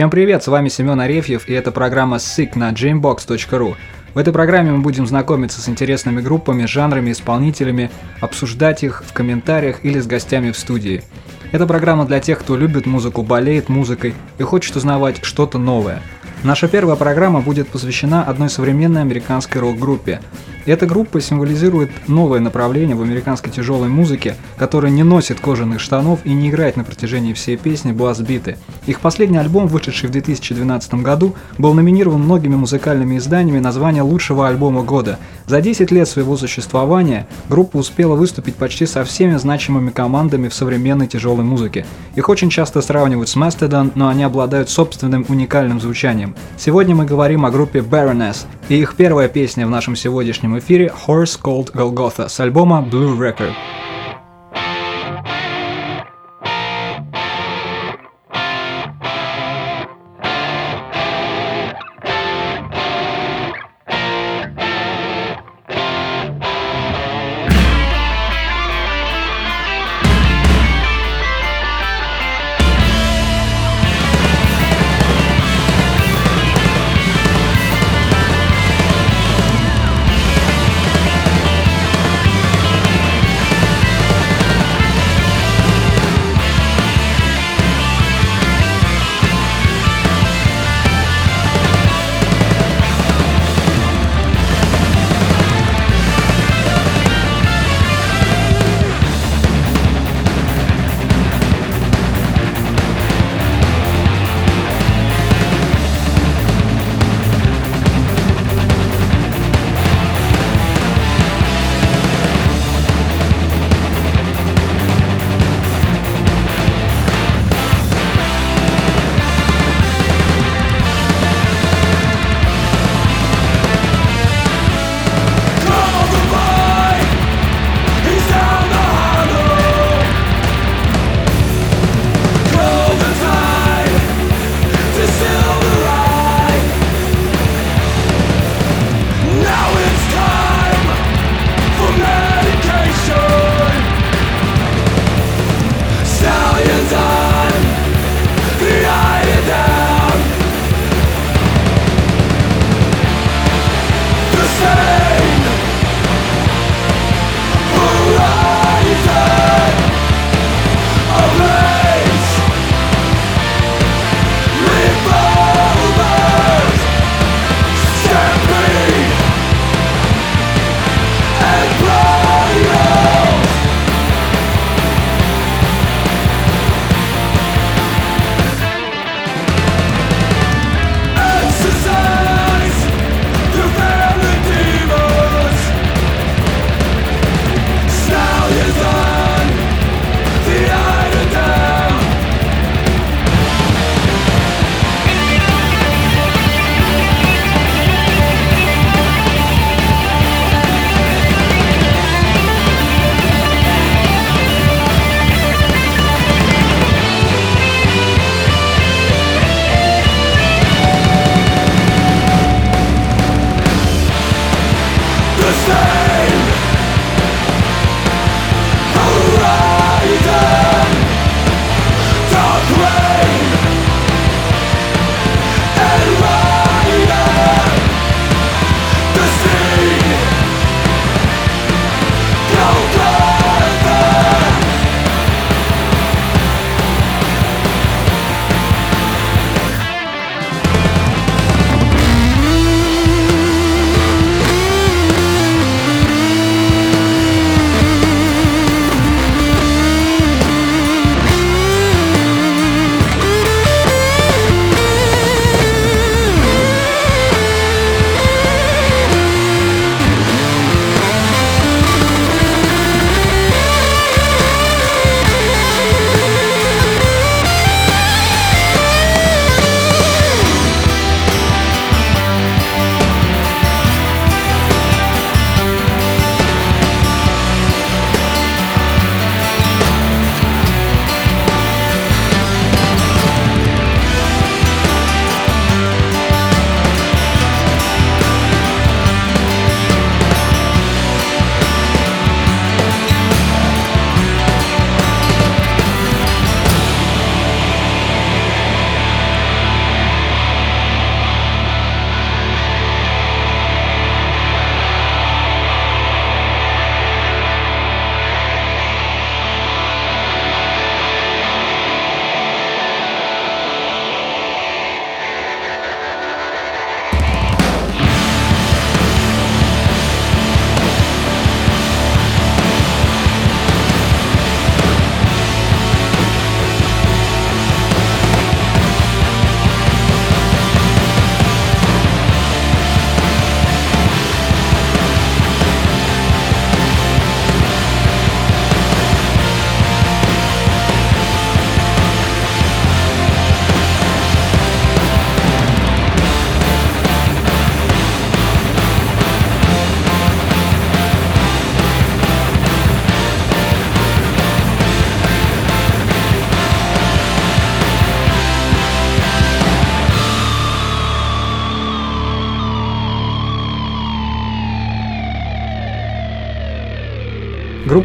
Всем привет, с вами Семен Арефьев и это программа Sick на jambox.ru. В этой программе мы будем знакомиться с интересными группами, жанрами, исполнителями, обсуждать их в комментариях или с гостями в студии. Это программа для тех, кто любит музыку, болеет музыкой и хочет узнавать что-то новое – Наша первая программа будет посвящена одной современной американской рок-группе. Эта группа символизирует новое направление в американской тяжелой музыке, которая не носит кожаных штанов и не играет на протяжении всей песни бас-биты. Их последний альбом, вышедший в 2012 году, был номинирован многими музыкальными изданиями на звание лучшего альбома года. За 10 лет своего существования группа успела выступить почти со всеми значимыми командами в современной тяжелой музыке. Их очень часто сравнивают с Mastodon, но они обладают собственным уникальным звучанием. Сегодня мы говорим о группе Baroness и их первая песня в нашем сегодняшнем эфире Horse Called Golgotha с альбома Blue Record.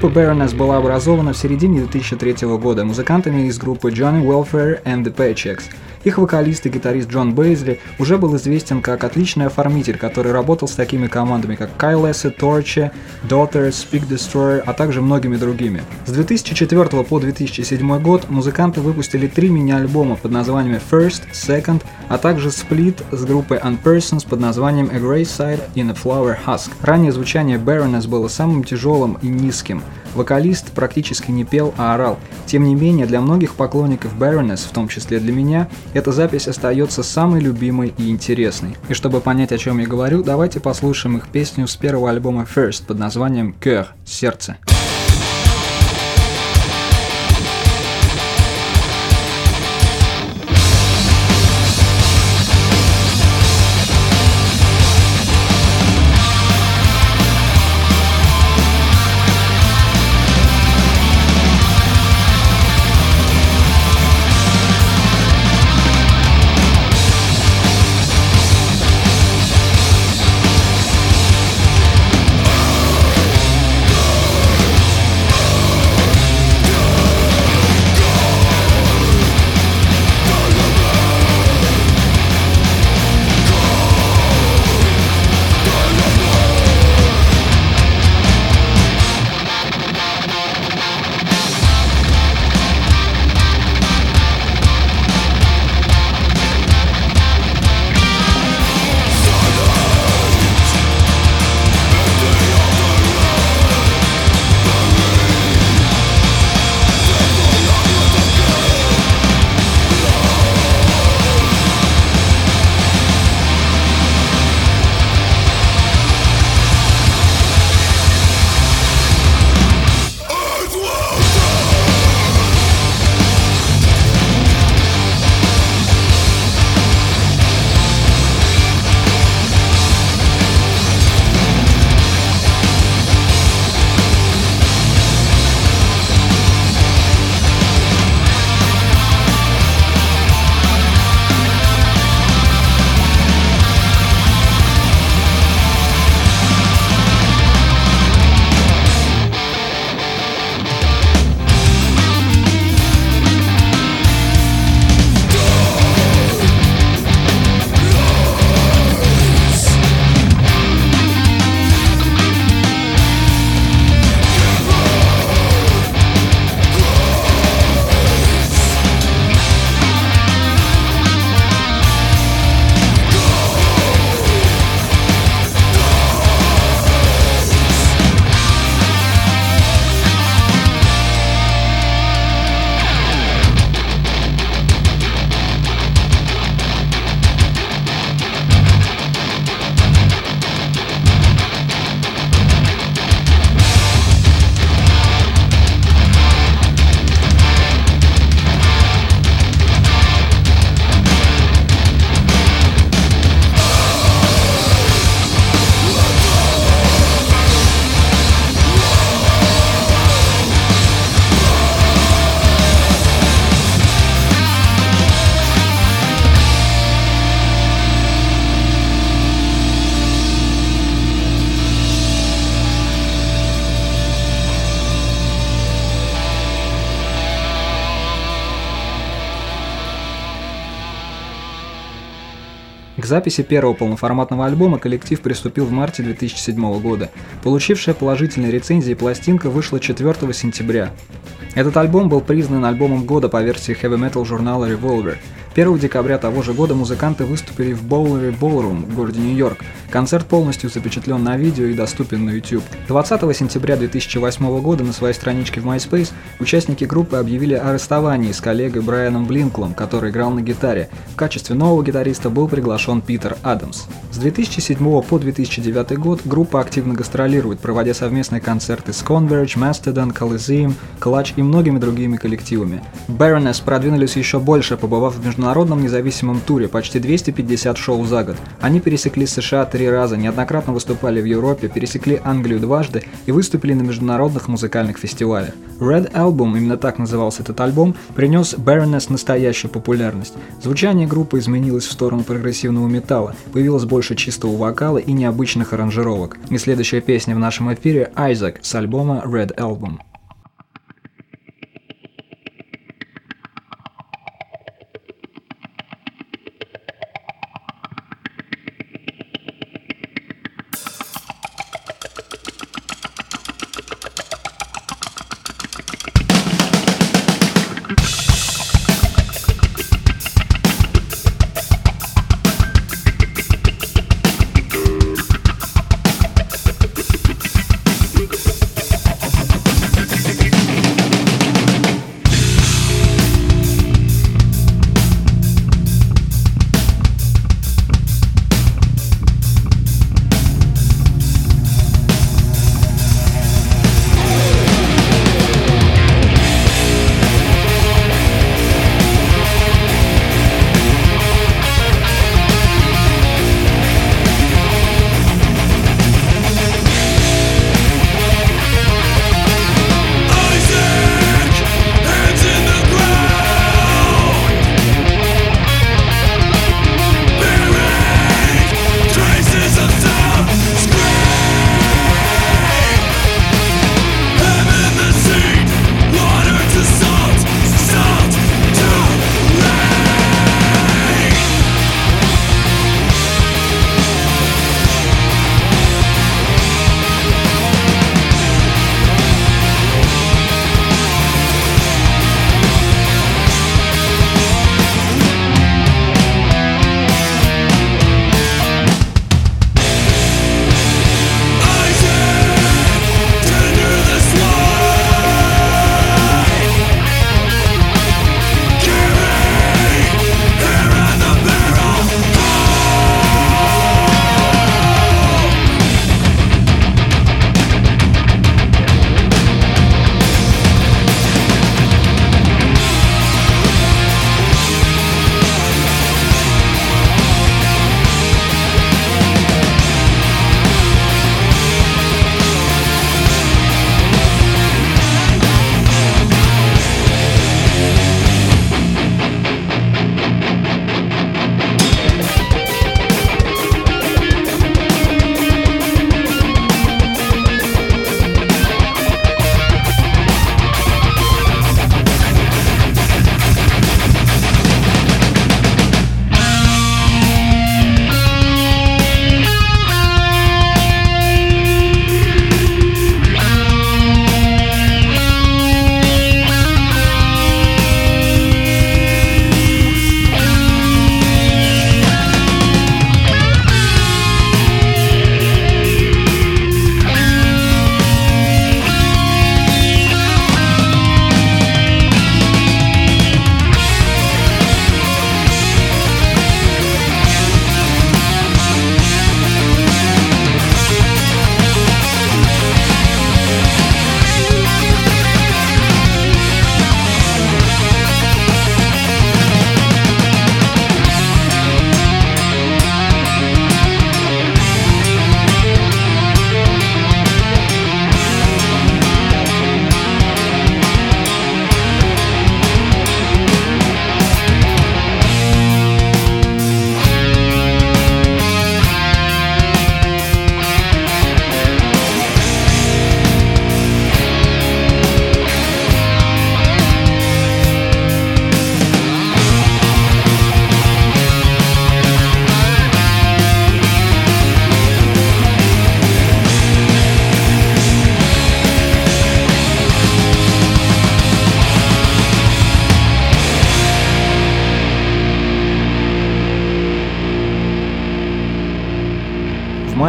Группа Baroness была образована в середине 2003 года музыкантами из группы Johnny Welfare and the Paychecks – их вокалист и гитарист Джон Бейзли уже был известен как отличный оформитель, который работал с такими командами, как Kyle Acid, Torche, Daughters, Speak Destroyer, а также многими другими. С 2004 по 2007 год музыканты выпустили три мини-альбома под названиями First, Second, а также сплит с группой Unpersons под названием A Grey Side in a Flower Husk. Ранее звучание Baroness было самым тяжелым и низким. Вокалист практически не пел, а орал. Тем не менее, для многих поклонников Baroness, в том числе для меня, эта запись остается самой любимой и интересной. И чтобы понять, о чем я говорю, давайте послушаем их песню с первого альбома First под названием «Cœur» – «Сердце». К записи первого полноформатного альбома коллектив приступил в марте 2007 года. Получившая положительные рецензии пластинка вышла 4 сентября. Этот альбом был признан альбомом года по версии heavy metal журнала Revolver – 1 декабря того же года музыканты выступили в Боулере Ballroom в городе Нью-Йорк. Концерт полностью запечатлен на видео и доступен на YouTube. 20 сентября 2008 года на своей страничке в MySpace участники группы объявили о расставании с коллегой Брайаном Блинклом, который играл на гитаре. В качестве нового гитариста был приглашен Питер Адамс. С 2007 по 2009 год группа активно гастролирует, проводя совместные концерты с Converge, Mastodon, Coliseum, Clutch и многими другими коллективами. Baroness продвинулись еще больше, побывав в международном независимом туре, почти 250 шоу за год. Они пересекли США три раза, неоднократно выступали в Европе, пересекли Англию дважды и выступили на международных музыкальных фестивалях. Red Album, именно так назывался этот альбом, принес Baroness настоящую популярность. Звучание группы изменилось в сторону прогрессивного металла, появилось больше чистого вокала и необычных аранжировок. И следующая песня в нашем эфире «Isaac» с альбома Red Album.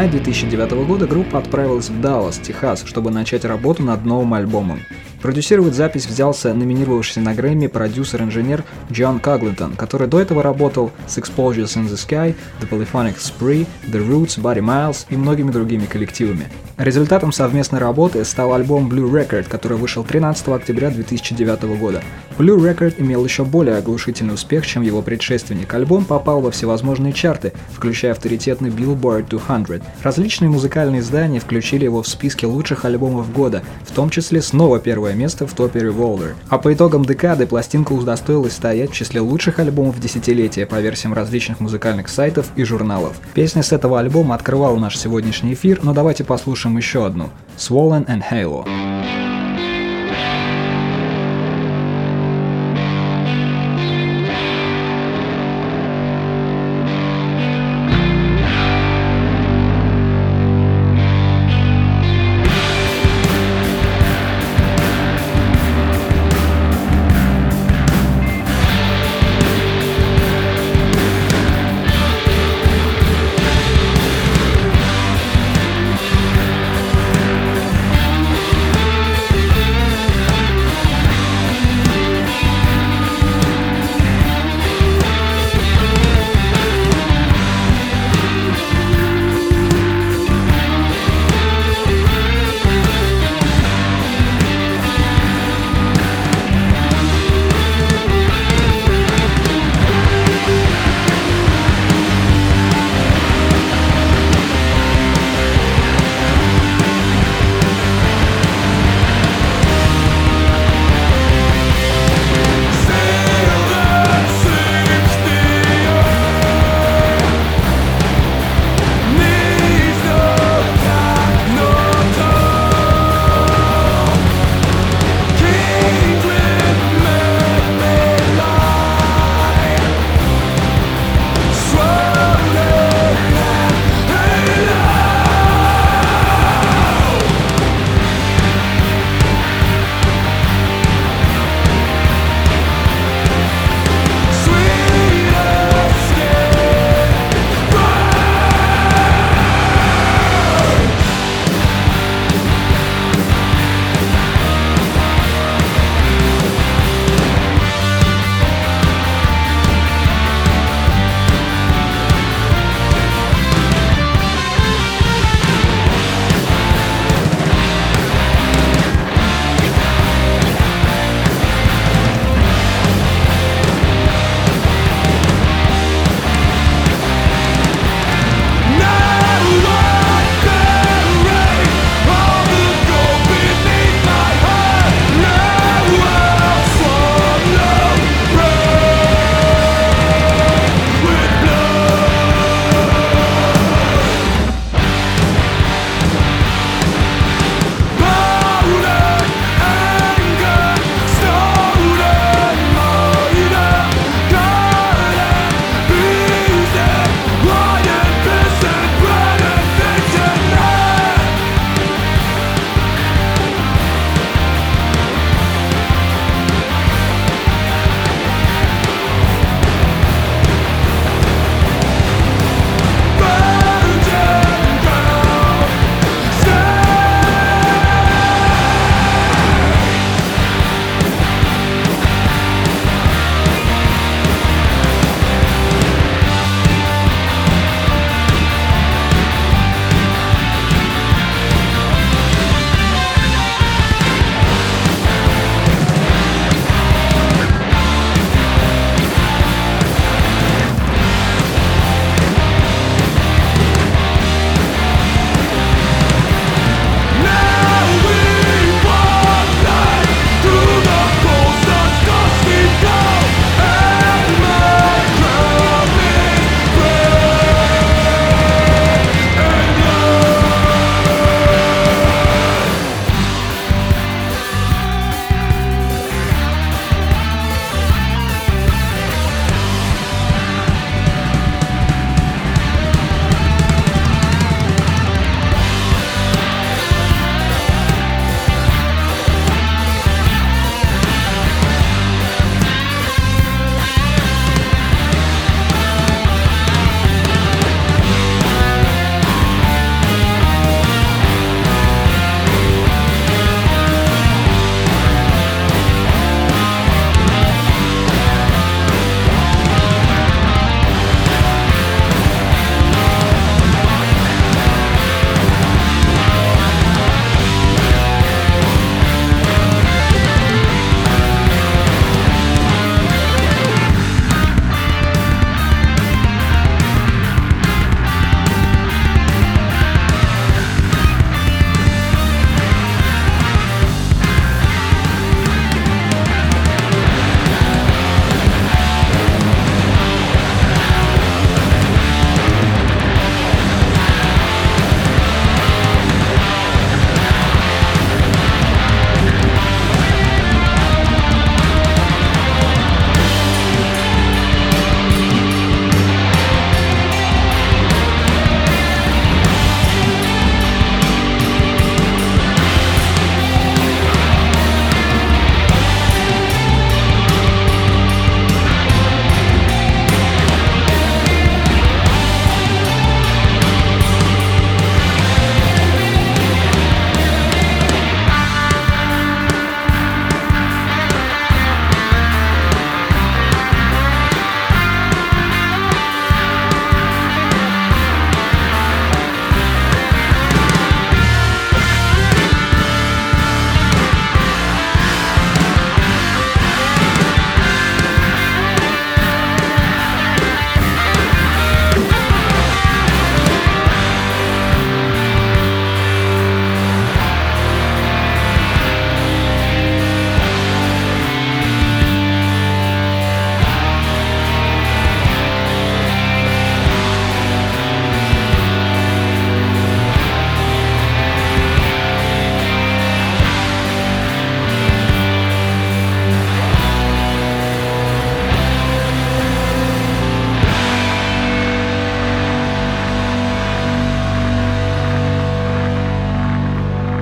Мае 2009 года группа отправилась в Даллас, Техас, чтобы начать работу над новым альбомом. Продюсировать запись взялся номинировавшийся на Грэмми продюсер-инженер Джон Коглитон, который до этого работал с Explosions in the Sky, The Polyphonic Spree, The Roots, Buddy Miles и многими другими коллективами. Результатом совместной работы стал альбом Blue Record, который вышел 13 октября 2009 года. Blue Record имел еще более оглушительный успех, чем его предшественник. Альбом попал во всевозможные чарты, включая авторитетный Billboard 200. Различные музыкальные издания включили его в списки лучших альбомов года, в том числе снова первое место в топе Revolver. А по итогам декады пластинка удостоилась стоять в числе лучших альбомов десятилетия по версиям различных музыкальных сайтов и журналов. Песня с этого альбома открывала наш сегодняшний эфир, но давайте послушаем еще одну – Swollen and Halo.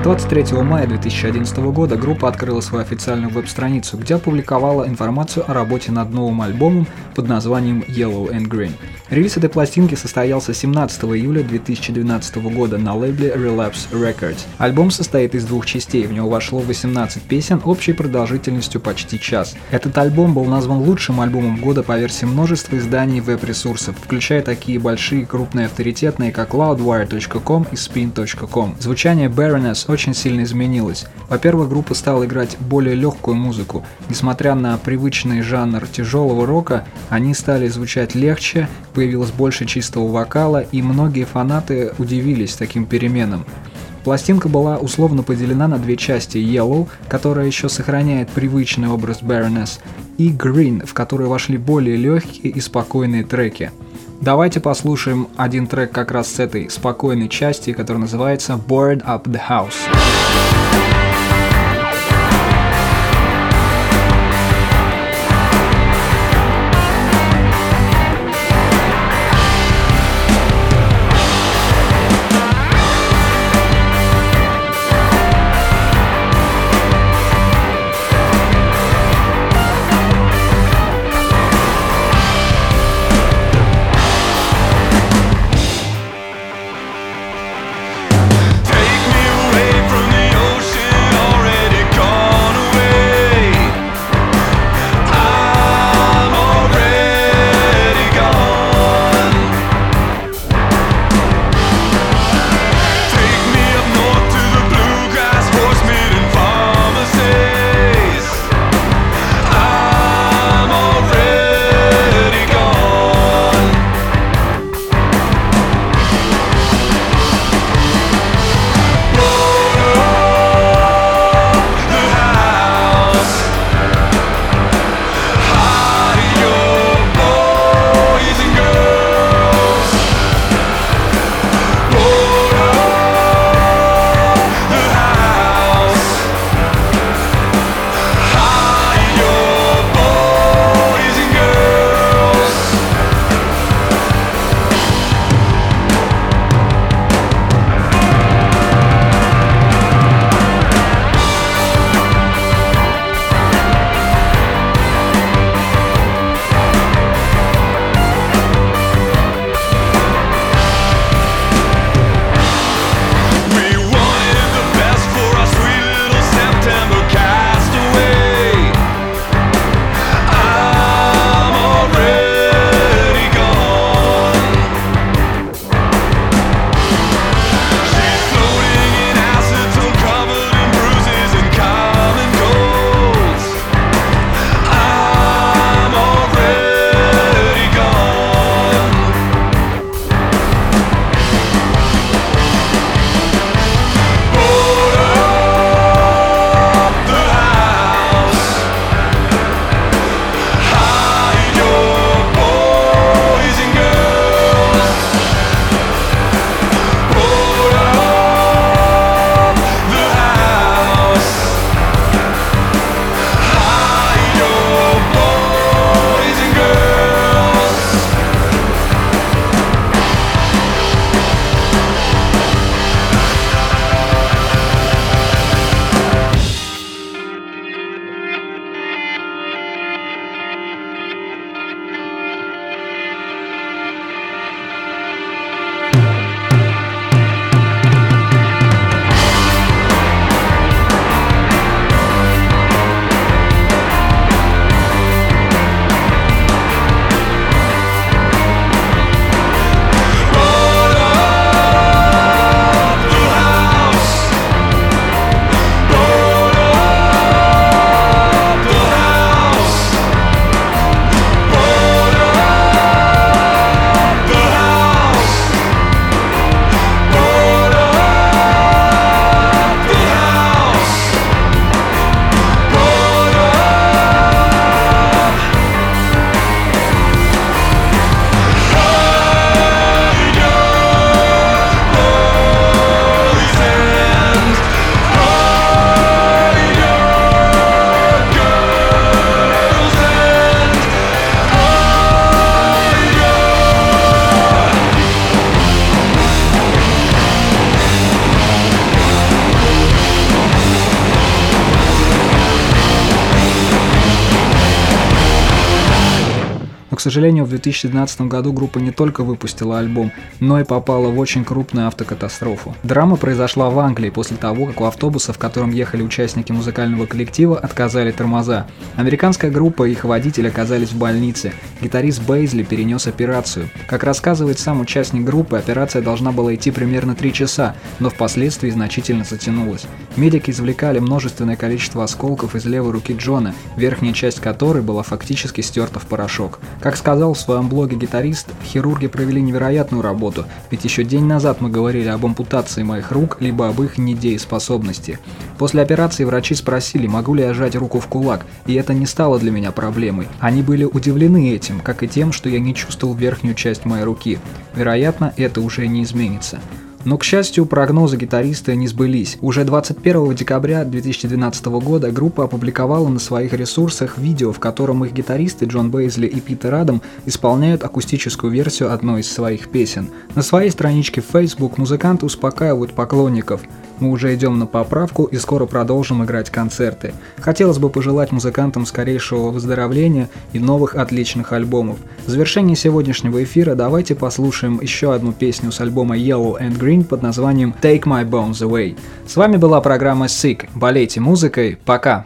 23 мая 2011 года группа открыла свою официальную веб-страницу, где опубликовала информацию о работе над новым альбомом под названием Yellow and Green. Релиз этой пластинки состоялся 17 июля 2012 года на лейбле Relapse Records. Альбом состоит из двух частей, в него вошло 18 песен общей продолжительностью почти час. Этот альбом был назван лучшим альбомом года по версии множества изданий веб-ресурсов, включая такие большие крупные авторитетные, как loudwire.com и spin.com. Звучание Baroness очень сильно изменилось. Во-первых, группа стала играть более легкую музыку. Несмотря на привычный жанр тяжелого рока, они стали звучать легче, появилось больше чистого вокала, и многие фанаты удивились таким переменам. Пластинка была условно поделена на две части Yellow, которая еще сохраняет привычный образ Baroness, и Green, в которую вошли более легкие и спокойные треки. Давайте послушаем один трек как раз с этой спокойной части, который называется Board Up the House. Сожалению, в 2012 году группа не только выпустила альбом, но и попала в очень крупную автокатастрофу. Драма произошла в Англии после того, как у автобуса, в котором ехали участники музыкального коллектива, отказали тормоза. Американская группа и их водитель оказались в больнице. Гитарист Бейзли перенес операцию. Как рассказывает сам участник группы, операция должна была идти примерно 3 часа, но впоследствии значительно затянулась. Медики извлекали множественное количество осколков из левой руки Джона, верхняя часть которой была фактически стерта в порошок. Как сказал в своем блоге гитарист, хирурги провели невероятную работу, ведь еще день назад мы говорили об ампутации моих рук, либо об их недееспособности. После операции врачи спросили, могу ли я сжать руку в кулак, и это не стало для меня проблемой. Они были удивлены этим, как и тем, что я не чувствовал верхнюю часть моей руки. Вероятно, это уже не изменится. Но, к счастью, прогнозы гитариста не сбылись. Уже 21 декабря 2012 года группа опубликовала на своих ресурсах видео, в котором их гитаристы Джон Бейзли и Питер Адам исполняют акустическую версию одной из своих песен. На своей страничке в Facebook музыканты успокаивают поклонников – мы уже идем на поправку и скоро продолжим играть концерты. Хотелось бы пожелать музыкантам скорейшего выздоровления и новых отличных альбомов. В завершении сегодняшнего эфира давайте послушаем еще одну песню с альбома Yellow and Green под названием Take My Bones Away. С вами была программа Sick. Болейте музыкой. Пока!